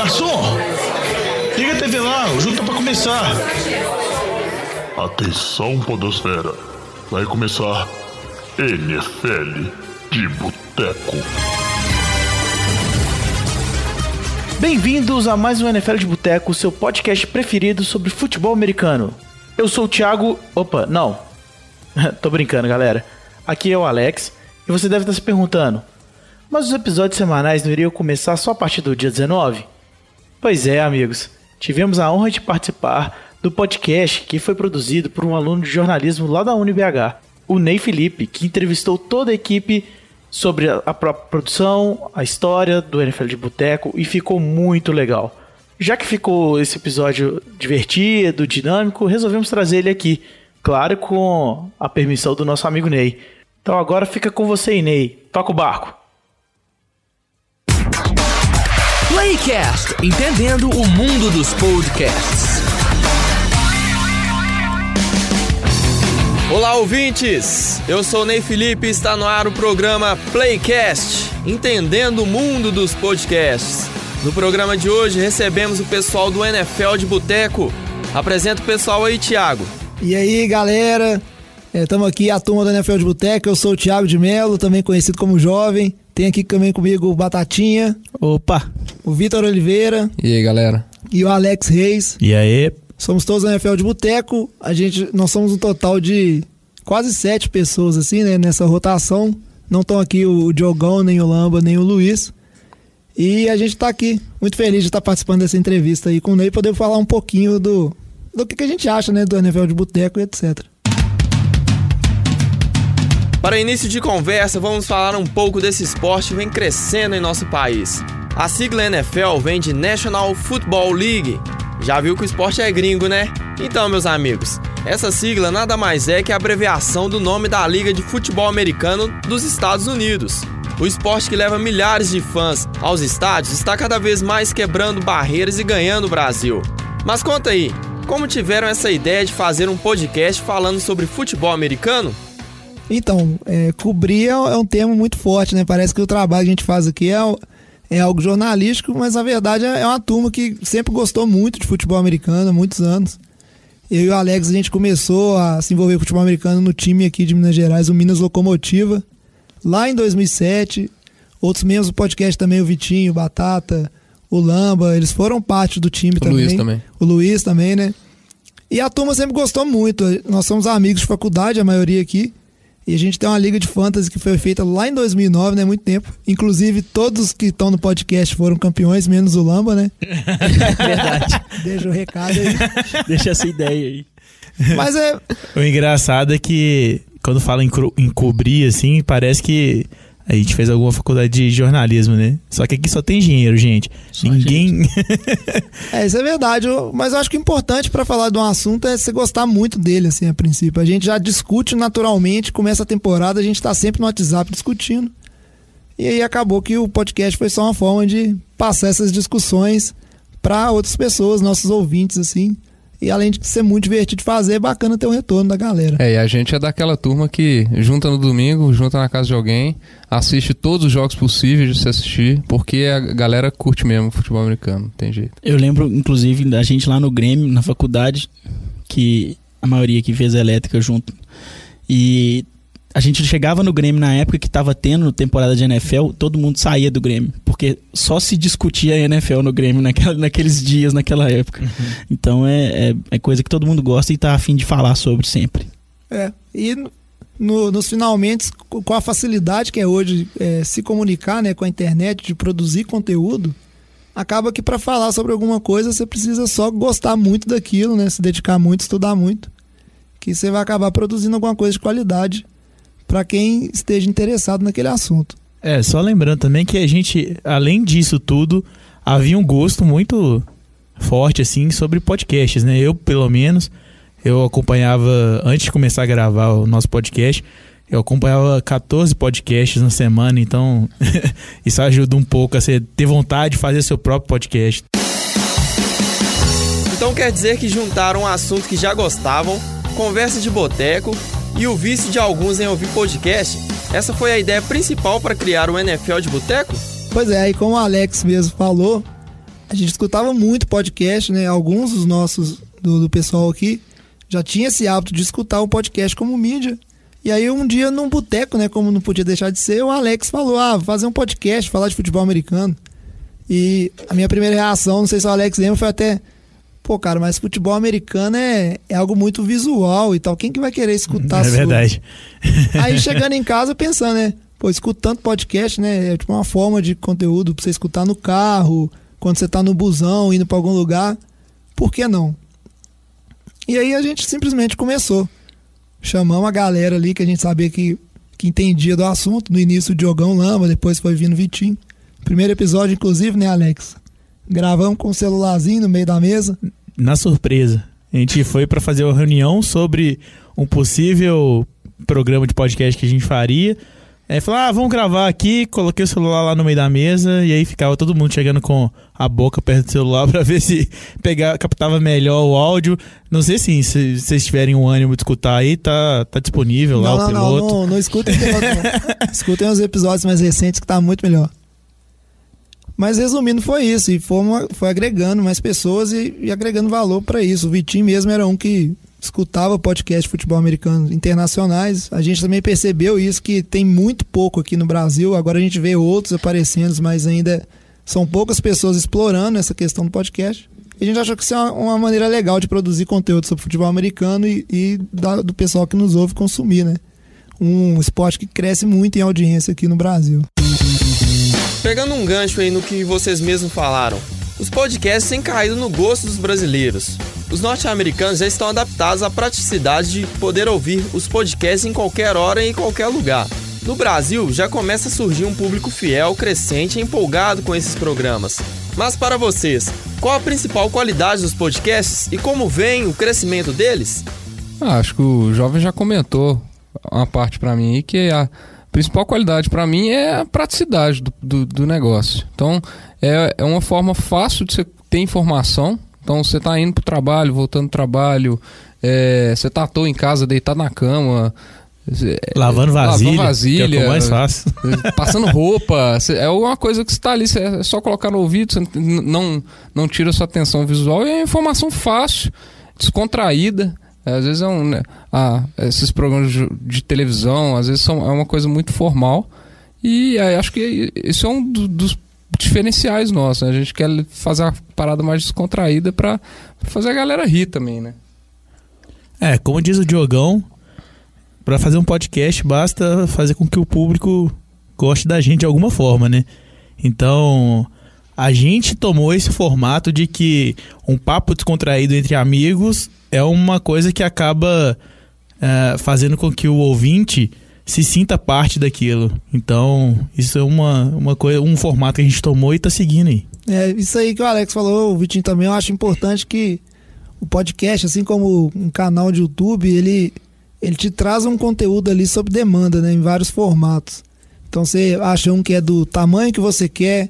garçom! Liga a TV lá, o jogo tá pra começar. Atenção, Podosfera. Vai começar NFL de Boteco. Bem-vindos a mais um NFL de Boteco, seu podcast preferido sobre futebol americano. Eu sou o Thiago. Opa, não. Tô brincando, galera. Aqui é o Alex e você deve estar se perguntando: mas os episódios semanais não iriam começar só a partir do dia 19? Pois é, amigos. Tivemos a honra de participar do podcast que foi produzido por um aluno de jornalismo lá da UniBH, o Ney Felipe, que entrevistou toda a equipe sobre a própria produção, a história do NFL de Boteco e ficou muito legal. Já que ficou esse episódio divertido, dinâmico, resolvemos trazer ele aqui, claro, com a permissão do nosso amigo Ney. Então agora fica com você, Ney. Toca o barco. Playcast, entendendo o mundo dos podcasts. Olá, ouvintes! Eu sou Ney Felipe e está no ar o programa Playcast, entendendo o mundo dos podcasts. No programa de hoje recebemos o pessoal do NFL de Boteco. Apresenta o pessoal aí, Thiago. E aí, galera? Estamos é, aqui, a turma do NFL de Boteco. Eu sou o Thiago de Melo, também conhecido como Jovem. Tem aqui também comigo o Batatinha. Opa! O Vitor Oliveira. E aí, galera? E o Alex Reis. E aí? Somos todos da NFL de Boteco. A gente, nós somos um total de quase sete pessoas, assim, né, nessa rotação. Não estão aqui o Diogão, nem o Lamba, nem o Luiz. E a gente está aqui, muito feliz de estar participando dessa entrevista aí com o Ney, poder falar um pouquinho do, do que, que a gente acha, né, do NFL de Boteco e etc. Para início de conversa, vamos falar um pouco desse esporte que vem crescendo em nosso país. A sigla NFL vem de National Football League, já viu que o esporte é gringo, né? Então, meus amigos, essa sigla nada mais é que a abreviação do nome da Liga de Futebol Americano dos Estados Unidos. O esporte que leva milhares de fãs aos estádios está cada vez mais quebrando barreiras e ganhando o Brasil. Mas conta aí, como tiveram essa ideia de fazer um podcast falando sobre futebol americano? Então, é, cobrir é, é um termo muito forte, né? Parece que o trabalho que a gente faz aqui é, é algo jornalístico, mas na verdade é uma turma que sempre gostou muito de futebol americano há muitos anos. Eu e o Alex, a gente começou a se envolver com futebol americano no time aqui de Minas Gerais, o Minas Locomotiva, lá em 2007. Outros membros do podcast também, o Vitinho, o Batata, o Lamba, eles foram parte do time o também. O Luiz também. O Luiz também, né? E a turma sempre gostou muito. Nós somos amigos de faculdade, a maioria aqui. E a gente tem uma liga de fantasy que foi feita lá em 2009, né? Muito tempo. Inclusive, todos que estão no podcast foram campeões, menos o Lamba, né? Verdade. Deixa o recado aí. Deixa essa ideia aí. Mas é. O engraçado é que quando fala em, em cobrir, assim, parece que a gente fez alguma faculdade de jornalismo, né? Só que aqui só tem dinheiro, gente. Só Ninguém. Gente. é, isso é verdade. Mas eu acho que o importante para falar de um assunto é você gostar muito dele, assim, a princípio. A gente já discute naturalmente, começa a temporada, a gente tá sempre no WhatsApp discutindo. E aí acabou que o podcast foi só uma forma de passar essas discussões para outras pessoas, nossos ouvintes, assim. E além de ser muito divertido de fazer, é bacana ter o um retorno da galera. É, e a gente é daquela turma que junta no domingo, junta na casa de alguém, assiste todos os jogos possíveis de se assistir, porque a galera curte mesmo futebol americano, tem jeito. Eu lembro, inclusive, da gente lá no Grêmio, na faculdade, que a maioria que fez elétrica junto. E a gente chegava no Grêmio na época que estava tendo temporada de NFL, todo mundo saía do Grêmio, porque só se discutia a NFL no Grêmio naquela, naqueles dias, naquela época. Uhum. Então é, é, é, coisa que todo mundo gosta e está afim de falar sobre sempre. É, e no, nos finalmente, com a facilidade que é hoje é, se comunicar né, com a internet, de produzir conteúdo, acaba que para falar sobre alguma coisa você precisa só gostar muito daquilo, né, se dedicar muito, estudar muito, que você vai acabar produzindo alguma coisa de qualidade para quem esteja interessado naquele assunto. É, só lembrando também que a gente, além disso tudo, havia um gosto muito forte assim sobre podcasts, né? Eu, pelo menos, eu acompanhava antes de começar a gravar o nosso podcast, eu acompanhava 14 podcasts na semana, então isso ajuda um pouco a você ter vontade de fazer seu próprio podcast. Então quer dizer que juntaram um assunto que já gostavam, conversa de boteco e o vício de alguns em ouvir podcast, essa foi a ideia principal para criar o NFL de Boteco? Pois é, aí como o Alex mesmo falou, a gente escutava muito podcast, né? Alguns dos nossos, do, do pessoal aqui, já tinha esse hábito de escutar o podcast como mídia. E aí um dia num boteco, né, como não podia deixar de ser, o Alex falou: "Ah, fazer um podcast, falar de futebol americano". E a minha primeira reação, não sei se o Alex lembra, foi até Pô, cara, mas futebol americano é, é algo muito visual e tal. Quem que vai querer escutar? É verdade. Aí chegando em casa pensando, né? Pô, escutando podcast, né? É tipo uma forma de conteúdo pra você escutar no carro, quando você tá no busão, indo para algum lugar. Por que não? E aí a gente simplesmente começou. Chamamos a galera ali que a gente sabia que, que entendia do assunto. No início o Diogão Lama, depois foi vindo o Vitinho. Primeiro episódio, inclusive, né, Alex? Gravamos com o celularzinho no meio da mesa. Na surpresa. A gente foi para fazer uma reunião sobre um possível programa de podcast que a gente faria. Aí falou, ah, vamos gravar aqui. Coloquei o celular lá no meio da mesa e aí ficava todo mundo chegando com a boca perto do celular para ver se pegar, captava melhor o áudio. Não sei sim, se vocês tiverem um ânimo de escutar aí, tá, tá disponível não, lá não, o piloto. Não, não, não escutem, escutem os episódios mais recentes que tá muito melhor. Mas resumindo, foi isso. E uma, foi agregando mais pessoas e, e agregando valor para isso. O Vitinho mesmo era um que escutava podcast de futebol americano internacionais. A gente também percebeu isso, que tem muito pouco aqui no Brasil. Agora a gente vê outros aparecendo, mas ainda são poucas pessoas explorando essa questão do podcast. E a gente achou que isso é uma, uma maneira legal de produzir conteúdo sobre futebol americano e, e da, do pessoal que nos ouve consumir, né? Um esporte que cresce muito em audiência aqui no Brasil. Pegando um gancho aí no que vocês mesmos falaram, os podcasts têm caído no gosto dos brasileiros. Os norte-americanos já estão adaptados à praticidade de poder ouvir os podcasts em qualquer hora e em qualquer lugar. No Brasil, já começa a surgir um público fiel, crescente e empolgado com esses programas. Mas para vocês, qual a principal qualidade dos podcasts e como vem o crescimento deles? Ah, acho que o jovem já comentou uma parte para mim aí que a principal qualidade para mim é a praticidade do, do, do negócio. Então, é, é uma forma fácil de você ter informação. Então, você está indo para o trabalho, voltando do trabalho, é, você está à toa em casa, deitado na cama. Lavando vasilha, lavando vasilha que é que eu mais faço. Passando roupa. É uma coisa que está ali, é só colocar no ouvido, você não, não tira sua atenção visual. E é informação fácil, descontraída. Às vezes é um. Né, ah, esses programas de, de, televisão, às vezes são, é uma coisa muito formal. E aí, acho que isso é um do, dos diferenciais nossos. Né? A gente quer fazer uma parada mais descontraída para fazer a galera rir também, né? É, como diz o Diogão, para fazer um podcast basta fazer com que o público goste da gente de alguma forma, né? Então, a gente tomou esse formato de que um papo descontraído entre amigos é uma coisa que acaba é, fazendo com que o ouvinte se sinta parte daquilo. Então, isso é uma, uma coisa, um formato que a gente tomou e está seguindo aí. É, isso aí que o Alex falou, o Vitinho também, eu acho importante que o podcast, assim como um canal de YouTube, ele, ele te traz um conteúdo ali sob demanda, né, em vários formatos. Então você acha um que é do tamanho que você quer,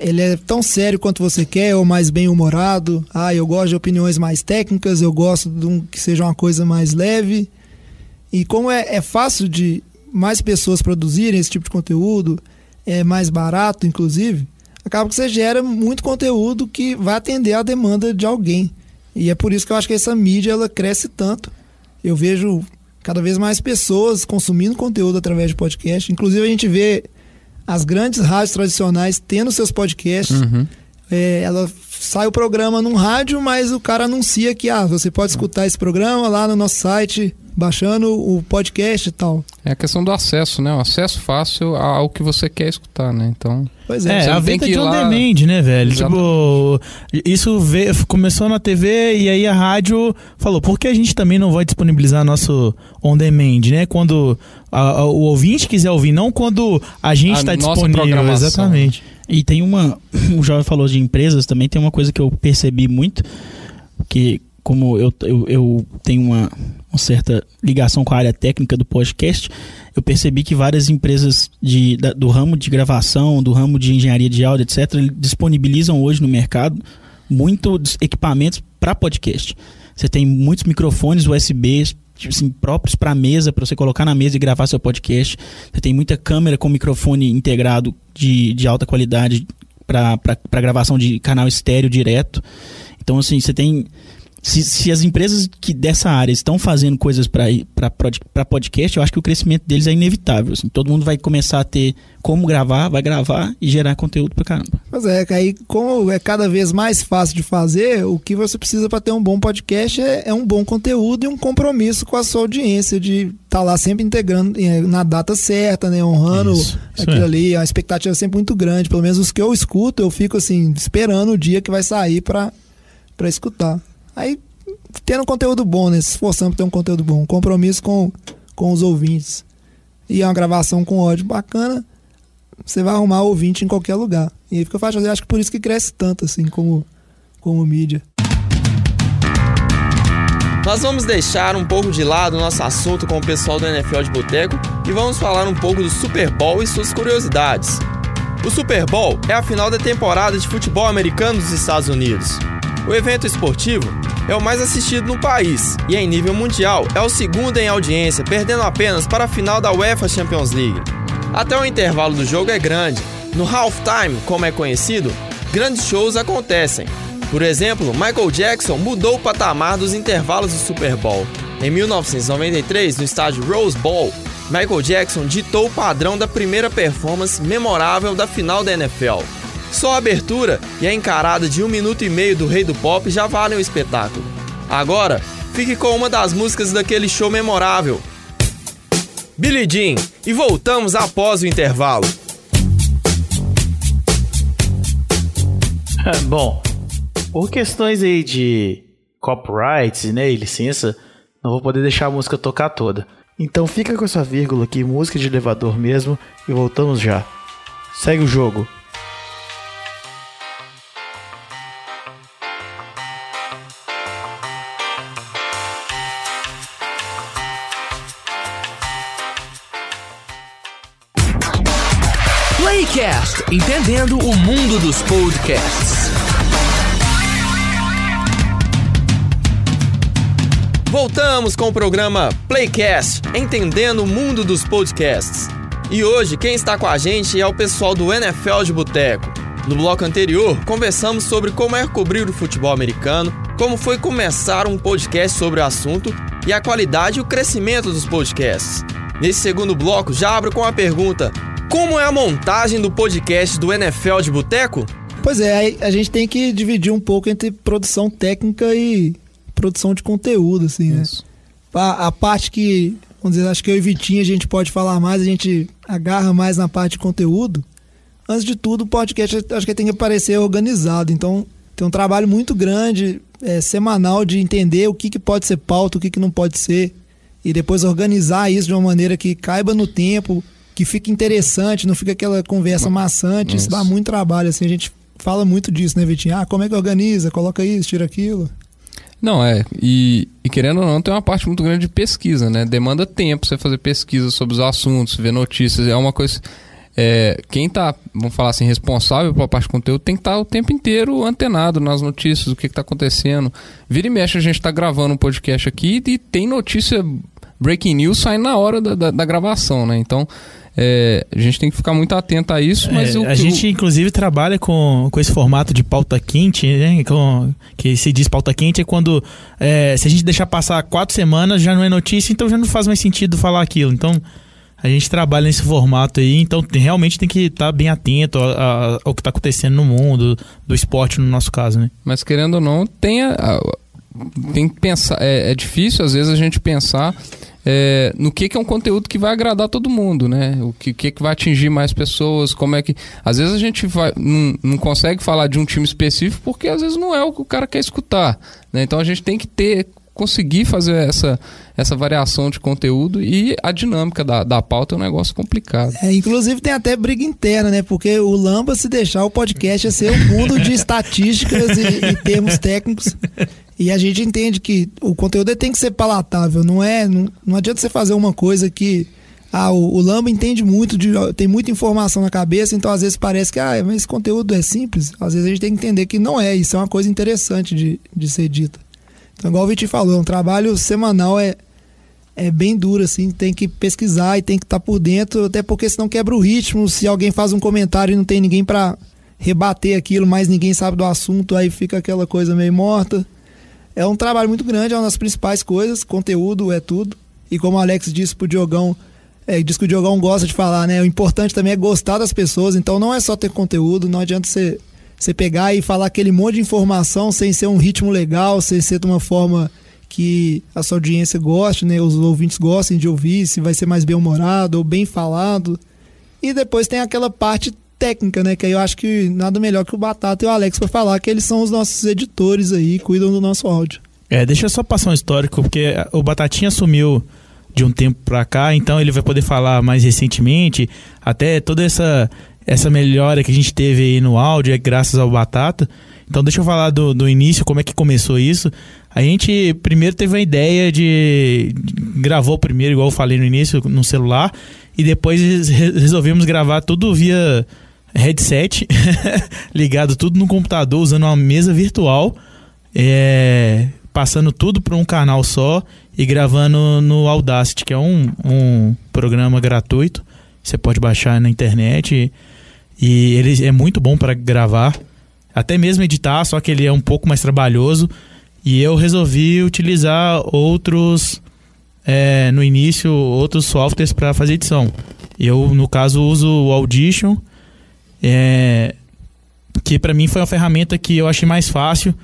ele é tão sério quanto você quer ou mais bem humorado. Ah, eu gosto de opiniões mais técnicas, eu gosto de um que seja uma coisa mais leve. E como é, é fácil de mais pessoas produzirem esse tipo de conteúdo, é mais barato, inclusive, acaba que você gera muito conteúdo que vai atender à demanda de alguém. E é por isso que eu acho que essa mídia ela cresce tanto. Eu vejo cada vez mais pessoas consumindo conteúdo através de podcast. Inclusive a gente vê as grandes rádios tradicionais tendo seus podcasts. Uhum. É, ela sai o programa num rádio, mas o cara anuncia que ah, você pode escutar esse programa lá no nosso site, baixando o podcast e tal. É a questão do acesso, né? O acesso fácil ao que você quer escutar, né? Então. Pois é, é a venda de on lá... demand, né, velho? Tipo, isso veio, começou na TV e aí a rádio falou, por que a gente também não vai disponibilizar nosso on demand, né? Quando a, a, o ouvinte quiser ouvir, não quando a gente está disponível. Exatamente. E tem uma. O jovem falou de empresas também, tem uma coisa que eu percebi muito, que como eu, eu, eu tenho uma, uma, certa ligação com a área técnica do podcast, eu percebi que várias empresas de, da, do ramo de gravação, do ramo de engenharia de áudio, etc., disponibilizam hoje no mercado muitos equipamentos para podcast. Você tem muitos microfones USB tipo assim, próprios para mesa, para você colocar na mesa e gravar seu podcast. Você tem muita câmera com microfone integrado de, de alta qualidade para gravação de canal estéreo direto. Então, assim, você tem se, se as empresas que dessa área estão fazendo coisas para podcast, eu acho que o crescimento deles é inevitável. Assim. Todo mundo vai começar a ter como gravar, vai gravar e gerar conteúdo para caramba. Pois é, aí como é cada vez mais fácil de fazer, o que você precisa para ter um bom podcast é, é, um bom conteúdo e um compromisso com a sua audiência, de estar tá lá sempre integrando é, na data certa, né, honrando isso, isso aquilo é. ali. A expectativa é sempre muito grande. Pelo menos os que eu escuto, eu fico assim, esperando o dia que vai sair para escutar. Aí, tendo um conteúdo bom, né? Se esforçando pra ter um conteúdo bom. Um compromisso com, com os ouvintes. E é uma gravação com ódio bacana, você vai arrumar ouvinte em qualquer lugar. E aí fica fácil fazer. Acho que por isso que cresce tanto, assim, como, como mídia. Nós vamos deixar um pouco de lado o nosso assunto com o pessoal do NFL de Boteco e vamos falar um pouco do Super Bowl e suas curiosidades. O Super Bowl é a final da temporada de futebol americano dos Estados Unidos. O evento esportivo é o mais assistido no país e, em nível mundial, é o segundo em audiência, perdendo apenas para a final da UEFA Champions League. Até o intervalo do jogo é grande. No halftime, como é conhecido, grandes shows acontecem. Por exemplo, Michael Jackson mudou o patamar dos intervalos do Super Bowl. Em 1993, no estádio Rose Bowl, Michael Jackson ditou o padrão da primeira performance memorável da final da NFL. Só a abertura e a encarada de um minuto e meio do Rei do Pop já valem o espetáculo. Agora, fique com uma das músicas daquele show memorável. Billy Jean, e voltamos após o intervalo. Bom, por questões aí de copyright né, e licença, não vou poder deixar a música tocar toda. Então fica com essa vírgula aqui, música de elevador mesmo, e voltamos já. Segue o jogo. Entendendo o mundo dos podcasts. Voltamos com o programa Playcast, entendendo o mundo dos podcasts. E hoje quem está com a gente é o pessoal do NFL de Boteco. No bloco anterior, conversamos sobre como é cobrir o futebol americano, como foi começar um podcast sobre o assunto e a qualidade e o crescimento dos podcasts. Nesse segundo bloco, já abro com a pergunta: como é a montagem do podcast do NFL de Boteco? Pois é, a gente tem que dividir um pouco entre produção técnica e produção de conteúdo, assim, né? A, a, parte que, vamos dizer, acho que eu e Vitinho a gente pode falar mais, a gente agarra mais na parte de conteúdo. Antes de tudo, o podcast acho que tem que parecer organizado. Então, tem um trabalho muito grande, é, semanal, de entender o que, que pode ser pauta, o que, que não pode ser. E depois organizar isso de uma maneira que caiba no tempo, que fica interessante, não fica aquela conversa maçante. Isso dá muito trabalho, assim, a gente fala muito disso, né, Vitinho? Ah, como é que organiza? Coloca isso, tira aquilo. Não, é. E, e, querendo ou não, tem uma parte muito grande de pesquisa, né? Demanda tempo você fazer pesquisa sobre os assuntos, ver notícias. É uma coisa. É, quem tá, vamos falar assim, responsável pela parte de conteúdo tem que estar tá o tempo inteiro antenado nas notícias, o que está acontecendo. Vira e mexe, a gente está gravando um podcast aqui e tem notícia breaking news saindo na hora da, da, da gravação, né? Então é, a gente tem que ficar muito atento a isso, mas é, a gente inclusive trabalha com, com esse formato de pauta quente, né? Com, que se diz pauta quente é quando é, se a gente deixar passar quatro semanas já não é notícia, então já não faz mais sentido falar aquilo. Então a gente trabalha nesse formato aí, então realmente tem que estar tá bem atento a, a, ao que está acontecendo no mundo, do esporte no nosso caso, né? Mas querendo ou não, tem a, tem que pensar. É, é, difícil às vezes a gente pensar é, no que, que é um conteúdo que vai agradar todo mundo, né? O que, que, que vai atingir mais pessoas, como é que. Às vezes a gente vai, não, não consegue falar de um time específico porque às vezes não é o que o cara quer escutar. Né? Então a gente tem que ter conseguir fazer essa, essa variação de conteúdo e a dinâmica da, da pauta é um negócio complicado. É, inclusive tem até briga interna, né? Porque o Lamba, se deixar o podcast, é ser um mundo de estatísticas e, e termos técnicos. E a gente entende que o conteúdo tem que ser palatável, não é? Não, não adianta você fazer uma coisa que. Ah, o, o Lamba entende muito, de, tem muita informação na cabeça, então às vezes parece que ah, mas esse conteúdo é simples. Às vezes a gente tem que entender que não é, isso é uma coisa interessante de, de ser dita. Então, igual o Vitinho falou, um trabalho semanal é, é bem duro, assim, tem que pesquisar e tem que estar tá por dentro, até porque senão quebra o ritmo. Se alguém faz um comentário e não tem ninguém para rebater aquilo, mas ninguém sabe do assunto, aí fica aquela coisa meio morta. É um trabalho muito grande, é uma das principais coisas, conteúdo é tudo. E como o Alex disse pro Diogão, é, diz que o Diogão gosta de falar, né? O importante também é gostar das pessoas, então não é só ter conteúdo, não adianta você, você pegar e falar aquele monte de informação sem ser um ritmo legal, sem ser de uma forma que a sua audiência goste, né? Os ouvintes gostem de ouvir, se vai ser mais bem-humorado ou bem falado. E depois tem aquela parte técnica, né? Que aí eu acho que nada melhor que o Batata e o Alex para falar que eles são os nossos editores aí, cuidam do nosso áudio. É, deixa eu só passar um histórico, porque o Batatinha assumiu de um tempo pra cá, então ele vai poder falar mais recentemente, até toda essa essa melhora que a gente teve aí no áudio é graças ao Batata. Então deixa eu falar do, do início, como é que começou isso. A gente primeiro teve a ideia de. Gravou primeiro, igual eu falei no início, no celular. E depois resolvemos gravar tudo via headset, ligado tudo no computador, usando uma mesa virtual. É, passando tudo para um canal só e gravando no Audacity, que é um, um programa gratuito. Você pode baixar na internet. E, e ele é muito bom para gravar. Até mesmo editar, só que ele é um pouco mais trabalhoso. E eu resolvi utilizar outros, é, no início, outros softwares para fazer edição. Eu, no caso, uso o Audition, é, que para mim foi uma ferramenta que eu achei mais fácil.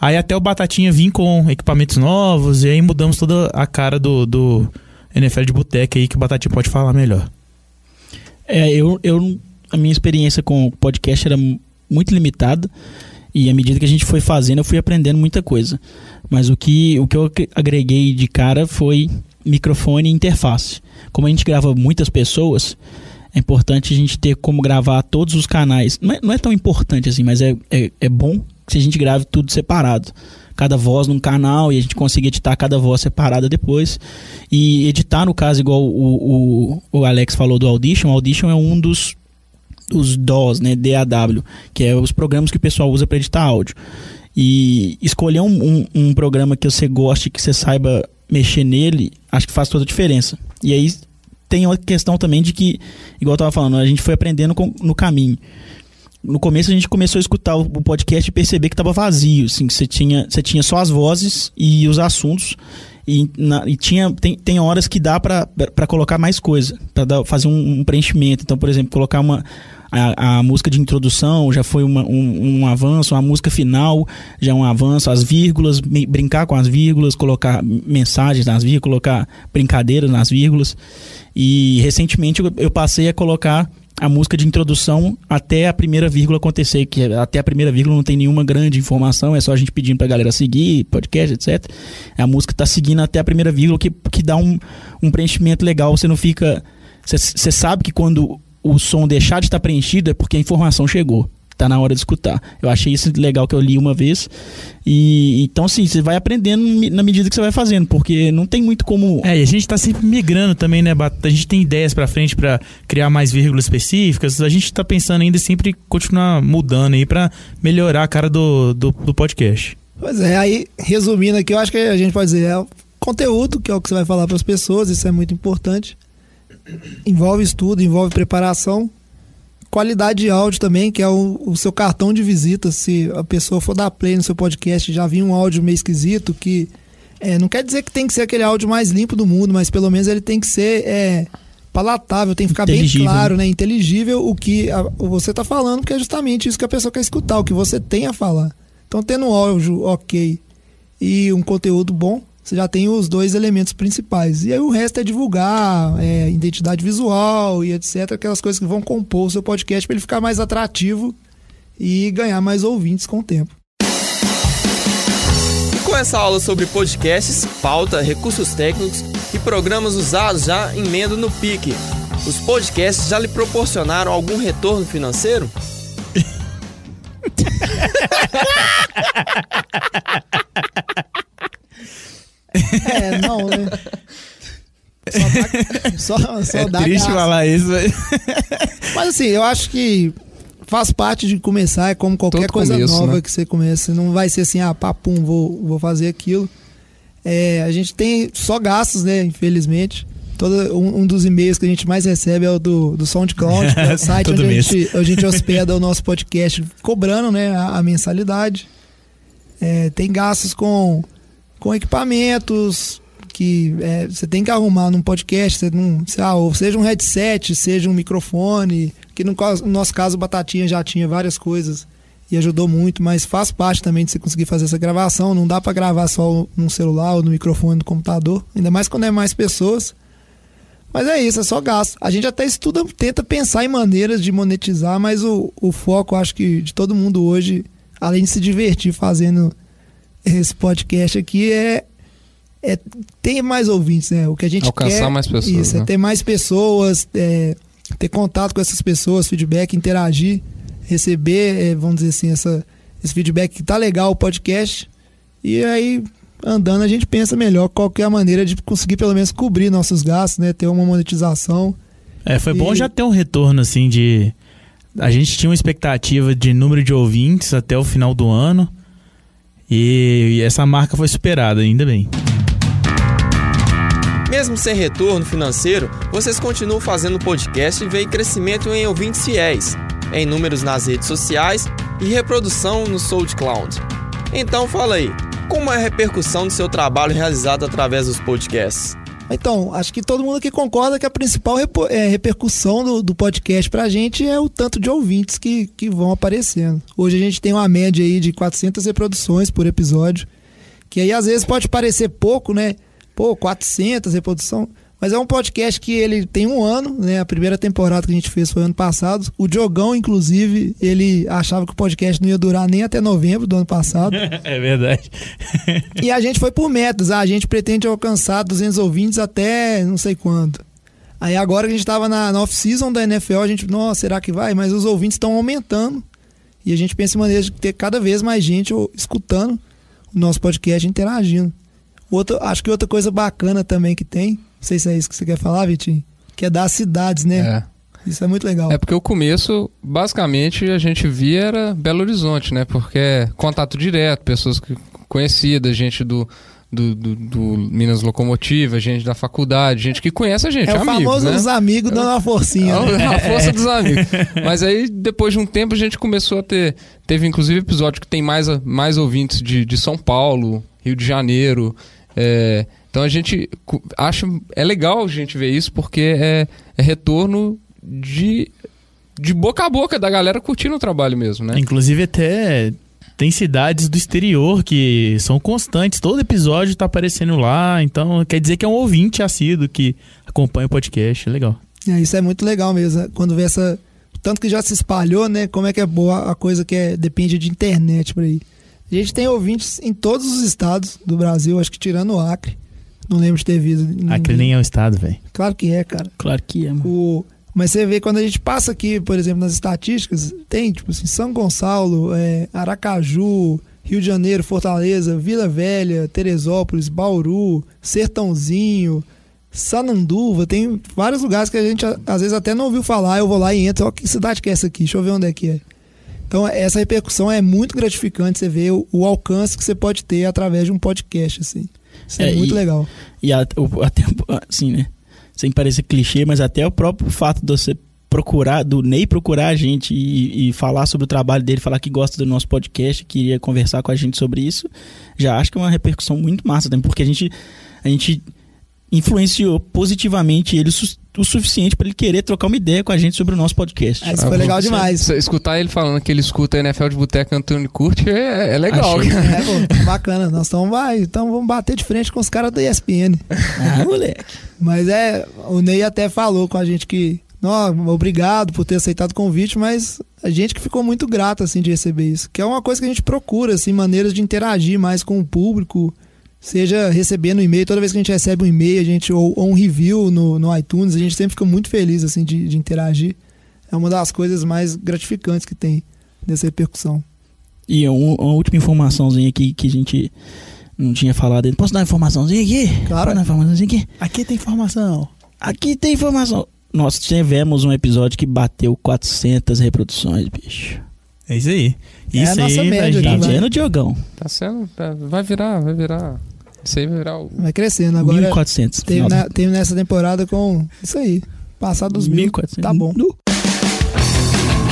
Aí até o Batatinha vir com equipamentos novos, e aí mudamos toda a cara do, do NFL de boteca aí, que o Batatinha pode falar melhor. É, eu, eu, a minha experiência com o podcast era muito limitada. E à medida que a gente foi fazendo, eu fui aprendendo muita coisa. Mas o que, o que eu agreguei de cara foi microfone e interface. Como a gente grava muitas pessoas, é importante a gente ter como gravar todos os canais. Não é, não é tão importante assim, mas é, é, é bom se a gente grave tudo separado. Cada voz num canal e a gente consiga editar cada voz separada depois. E editar, no caso, igual o, o, o Alex falou do Audition, o Audition é um dos os DAWs, né, DAW, que é os programas que o pessoal usa para editar áudio. E escolher um, um, um, programa que você goste, que você saiba mexer nele, acho que faz toda a diferença. E aí tem uma questão também de que, igual eu estava falando, a gente foi aprendendo com, no caminho. No começo a gente começou a escutar o, o podcast e perceber que estava vazio, assim, que você tinha, você tinha só as vozes e os assuntos. E, na, e, tinha tem, tem horas que dá para colocar mais coisa, para fazer um, um, preenchimento. Então, por exemplo, colocar uma, a, a música de introdução já foi uma, um, um, avanço, a música final já é um avanço, as vírgulas, brincar com as vírgulas, colocar mensagens nas vírgulas, colocar brincadeiras nas vírgulas. E recentemente eu, passei a colocar a música de introdução até a primeira vírgula acontecer, que até a primeira vírgula não tem nenhuma grande informação, é só a gente pedindo pra galera seguir, podcast, etc. A música tá seguindo até a primeira vírgula, que, que dá um, um preenchimento legal, você não fica. Você sabe que quando o som deixar de estar preenchido é porque a informação chegou. Tá na hora de escutar. Eu achei isso legal que eu li uma vez. E então, assim, você vai aprendendo na medida que você vai fazendo, porque não tem muito como. É, e a gente tá sempre migrando também, né, A gente tem ideias para frente para criar mais vírgulas específicas. A gente tá pensando ainda sempre continuar mudando aí para melhorar a cara do, do, do podcast. Pois é, aí, resumindo aqui, eu acho que a gente pode dizer, é conteúdo, que é o que você vai falar para as pessoas, isso é muito importante envolve estudo, envolve preparação, qualidade de áudio também, que é o, o, seu cartão de visita. Se a pessoa for dar play no seu podcast já vir um áudio meio esquisito, que é, não quer dizer que tem que ser aquele áudio mais limpo do mundo, mas pelo menos ele tem que ser é, palatável, tem que ficar bem claro, né? Inteligível o que a, você está falando, que é justamente isso que a pessoa quer escutar, o que você tem a falar. Então, tendo um áudio ok e um conteúdo bom, você já tem os dois elementos principais. E aí o resto é divulgar, é, identidade visual e etc. Aquelas coisas que vão compor o seu podcast para ele ficar mais atrativo e ganhar mais ouvintes com o tempo. E com essa aula sobre podcasts, pauta, recursos técnicos e programas usados já emendo no pique. Os podcasts já lhe proporcionaram algum retorno financeiro? É, não, né? Só, dá, só, só é dá triste graça. falar isso, Mas assim, eu acho que faz parte de começar, é como qualquer Todo coisa começo, nova né? que você começa. Não vai ser assim, ah, papum, vou, vou fazer aquilo. É, a gente tem só gastos, né? Infelizmente. Todo, um, um dos e-mails que a gente mais recebe é o do, do SoundCloud, que é o site onde a, gente, a gente hospeda o nosso podcast, cobrando né, a, a mensalidade. É, tem gastos com, com equipamentos que é, você tem que arrumar num podcast, você não, sei lá, ou seja um headset, seja um microfone, que no, no nosso caso o Batatinha já tinha várias coisas e ajudou muito, mas faz parte também de você conseguir fazer essa gravação. Não dá pra gravar só no celular ou no microfone do computador, ainda mais quando é mais pessoas. Mas é isso, é só gasto. A gente até estuda, tenta pensar em maneiras de monetizar, mas o, o foco, acho que, de todo mundo hoje, além de se divertir fazendo esse podcast aqui, é, é ter mais ouvintes, né? O que a gente Alcançar quer. mais pessoas, Isso, é né? ter mais pessoas, é, ter contato com essas pessoas, feedback, interagir, receber, é, vamos dizer assim, essa, esse feedback que tá legal o podcast. E aí, andando, a gente pensa melhor qual que é a maneira de conseguir pelo menos cobrir nossos gastos, né? Ter uma monetização. É, foi bom E- já ter um retorno assim de. A gente tinha uma expectativa de número de ouvintes até o final do ano. E, e essa marca foi superada, ainda bem. Mesmo sem retorno financeiro, vocês continuam fazendo podcast e veem crescimento em ouvintes fiéis, em números nas redes sociais e reprodução no SoundCloud. Então fala aí, como é a repercussão do seu trabalho realizado através dos podcasts? Então, acho que todo mundo aqui concorda que a principal é, repercussão do, do podcast pra gente é o tanto de ouvintes que, que vão aparecendo. Hoje a gente tem uma média aí de 400 reproduções por episódio, que aí às vezes pode parecer pouco, né? Pô, 400 reprodução. Mas é um podcast que ele tem um ano, né? A primeira temporada que a gente fez foi ano passado. O Diogão, inclusive, ele achava que o podcast não ia durar nem até novembro do ano passado. É verdade. E a gente foi por metas. Ah, a gente pretende alcançar 200 ouvintes até não sei quando. Aí agora que a gente estava na, na off-season da NFL, a gente, nossa, será que vai? Mas os ouvintes estão aumentando. E a gente pensa em maneiras de ter cada vez mais gente escutando o nosso podcast interagindo. Outra, acho que outra coisa bacana também que tem, não sei se é isso que você quer falar, Vitinho, que é das cidades, né? É. Isso é muito legal. É porque o começo, basicamente, a gente via era Belo Horizonte, né? Porque é contato direto, pessoas que, conhecidas, gente do, do, do- do Minas Locomotiva, gente da faculdade, gente que conhece a gente, é o amigos, famoso né? os amigos dando uma forcinha. né? A força dos amigos. Mas aí, depois de um tempo, a gente começou a ter. Teve inclusive episódio que tem mais, mais ouvintes de, de São Paulo, Rio de Janeiro. é, então a gente acha. É legal a gente ver isso, porque é, é retorno de, de boca a boca da galera curtindo o trabalho mesmo, né? Inclusive até tem cidades do exterior que são constantes. Todo episódio tá aparecendo lá. Então quer dizer que é um ouvinte assíduo que acompanha o podcast. É legal. É, isso é muito legal mesmo. né? Quando vê essa. Tanto que já se espalhou, né? Como é que é boa a coisa que é, depende de internet por aí. A gente tem ouvintes em todos os estados do Brasil, acho que tirando o Acre. Não lembro de ter visto. Aquele nem é o estado, velho. Claro que é, cara. Claro que é, mano. O... Mas você vê, quando a gente passa aqui, por exemplo, nas estatísticas, tem, tipo assim, São Gonçalo, é, Aracaju, Rio de Janeiro, Fortaleza, Vila Velha, Teresópolis, Bauru, Sertãozinho, Sananduva, tem vários lugares que a gente às vezes até não ouviu falar, eu vou lá e entro, ó, que cidade que é essa aqui? Deixa eu ver onde é que é. Então, essa repercussão é muito gratificante, você vê o, o alcance que você pode ter através de um podcast, assim. Isso é, É, muito e- legal. E a- o- até, assim, né? Sem parecer clichê, mas até o próprio fato de você procurar, do Ney procurar a gente e, e falar sobre o trabalho dele, falar que gosta do nosso podcast, queria conversar com a gente sobre isso, já acho que é uma repercussão muito massa também, porque a gente, a gente influenciou positivamente ele o su- o suficiente para ele querer trocar uma ideia com a gente sobre o nosso podcast. Ah, isso foi legal demais. Você Escutar ele falando que ele escuta NFL de Boteca Antônio Curte é, é legal. É, pô, bacana. Nós estamos vai, então vamos bater de frente com os caras da ESPN. Ah, moleque. Mas é, o Ney até falou com a gente que, não, obrigado por ter aceitado o convite, mas a gente que ficou muito grato assim de receber isso, que é uma coisa que a gente procura assim, maneiras de interagir mais com o público, seja recebendo e-mail, toda vez que a gente recebe um e-mail, a gente ou, ou um review no, no iTunes, a gente sempre fica muito feliz assim de, de interagir. É uma das coisas mais gratificantes que tem dessa repercussão. E um- uma última informaçãozinha aqui que a gente não tinha falado ainda. Posso dar uma informaçãozinha aqui? Claro. Posso dar uma informaçãozinha aqui? Aqui tem informação. Aqui tem informação. Nós tivemos um episódio que bateu 400 reproduções, bicho. É isso aí. É a Isso nossa aí média Tá gente. vai. vendo, Diogão? Tá sendo. tá- vai virar, vai virar. Isso aí vai virar o... Vai crescendo. Agora 1.400. teve, final. na, teve nessa temporada com isso aí. Passar dos mil. 1.400. Tá bom.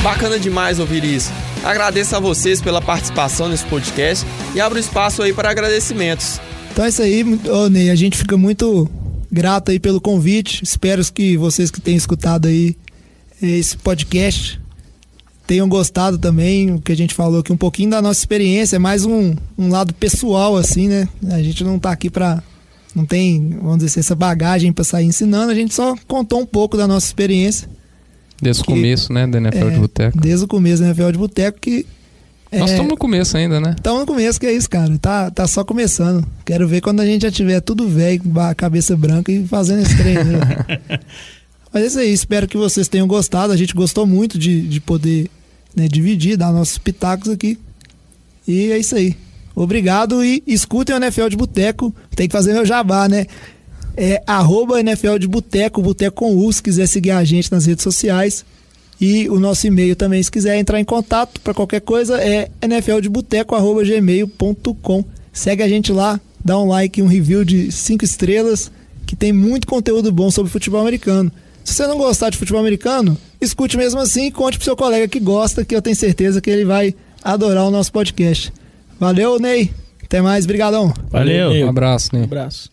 Bacana demais ouvir isso. Agradeço a vocês pela participação nesse podcast e abro espaço aí para agradecimentos. Então é isso aí, ô Ney. A gente fica muito grato aí pelo convite. Espero que vocês que tenham escutado aí esse podcast tenham gostado também. O que a gente falou aqui, um pouquinho da nossa experiência, é mais um, um lado pessoal, assim, né? A gente não tá aqui pra. Não tem, vamos dizer assim, essa bagagem pra sair ensinando. A gente só contou um pouco da nossa experiência. Desde o começo, né, da NFL É, de Boteco. Desde o começo da NFL de Boteco, que. Nós é, estamos no começo ainda, né? Estamos no começo, que é isso, cara. Tá, tá só começando. Quero ver quando a gente já tiver tudo velho, com a cabeça branca e fazendo esse treino. né? Mas é isso aí, espero que vocês tenham gostado. A gente gostou muito de, de poder né, dividir, dar nossos pitacos aqui. E é isso aí. Obrigado e escutem o NFL de Boteco. Tem que fazer meu jabá, né? É arroba NFL de Boteco, Boteco com U, se quiser seguir a gente nas redes sociais. E o nosso e-mail também, se quiser entrar em contato para qualquer coisa, é nfldeboteco.gmail.com. Segue a gente lá, dá um like, um review de 5 estrelas, que tem muito conteúdo bom sobre futebol americano. Se você não gostar de futebol americano, escute mesmo assim e conte pro seu colega que gosta, que eu tenho certeza que ele vai adorar o nosso podcast. Valeu, Ney. Até mais, brigadão. Valeu. Um abraço, né? Um abraço.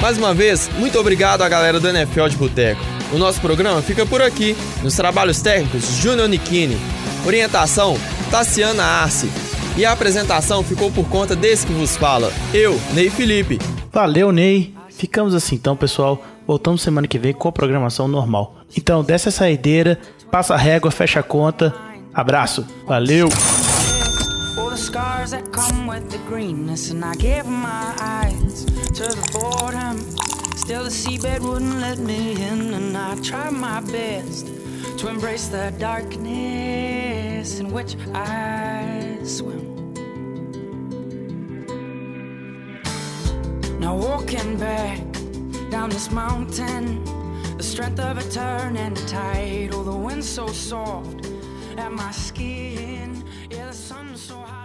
Mais uma vez, muito obrigado à galera do NFL de Boteco. O nosso programa fica por aqui. Nos trabalhos técnicos, Júnior Nikini. Orientação, Tassiana Arce. E a apresentação ficou por conta desse que vos fala, eu, Ney Felipe. Valeu, Ney. Ficamos assim então, pessoal. Voltamos semana que vem com a programação normal. Então, desce a saideira, passa a régua, fecha a conta. Abraço. Valeu. Still, the seabed wouldn't let me in, and I tried my best to embrace the darkness in which I swim. Now, walking back down this mountain, the strength of a turning tide, oh, the wind so soft at my skin. Yeah, the sun's so my